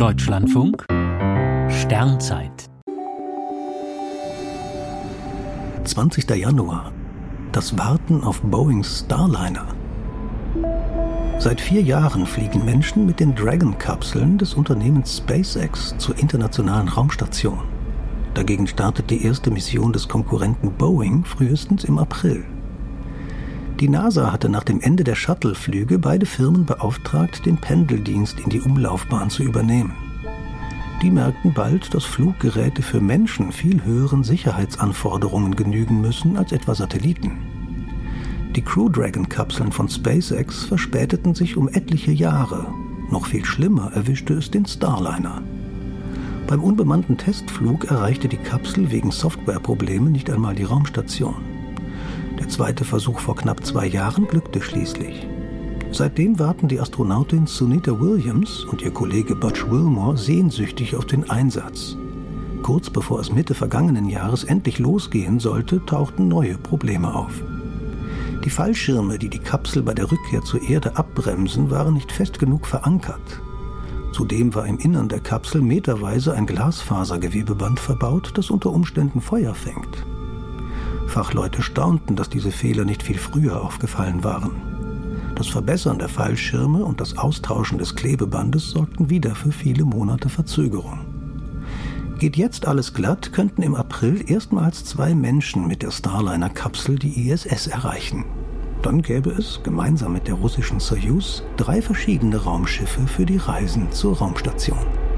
Deutschlandfunk Sternzeit 20. Januar. Das Warten auf Boeings Starliner. Seit vier Jahren fliegen Menschen mit den Dragon-Kapseln des Unternehmens SpaceX zur internationalen Raumstation. Dagegen startet die erste Mission des Konkurrenten Boeing frühestens im April. Die NASA hatte nach dem Ende der Shuttle-Flüge beide Firmen beauftragt, den Pendeldienst in die Umlaufbahn zu übernehmen. Die merkten bald, dass Fluggeräte für Menschen viel höheren Sicherheitsanforderungen genügen müssen als etwa Satelliten. Die Crew Dragon-Kapseln von SpaceX verspäteten sich um etliche Jahre. Noch viel schlimmer erwischte es den Starliner. Beim unbemannten Testflug erreichte die Kapsel wegen Softwareproblemen nicht einmal die Raumstation. Der zweite Versuch vor knapp zwei Jahren glückte schließlich. Seitdem warten die Astronautin Sunita Williams und ihr Kollege Butch Wilmore sehnsüchtig auf den Einsatz. Kurz bevor es Mitte vergangenen Jahres endlich losgehen sollte, tauchten neue Probleme auf. Die Fallschirme, die die Kapsel bei der Rückkehr zur Erde abbremsen, waren nicht fest genug verankert. Zudem war im Innern der Kapsel meterweise ein Glasfasergewebeband verbaut, das unter Umständen Feuer fängt. Fachleute staunten, dass diese Fehler nicht viel früher aufgefallen waren. Das Verbessern der Fallschirme und das Austauschen des Klebebandes sorgten wieder für viele Monate Verzögerung. Geht jetzt alles glatt, könnten im April erstmals zwei Menschen mit der Starliner-Kapsel die ISS erreichen. Dann gäbe es, gemeinsam mit der russischen Soyuz, drei verschiedene Raumschiffe für die Reisen zur Raumstation.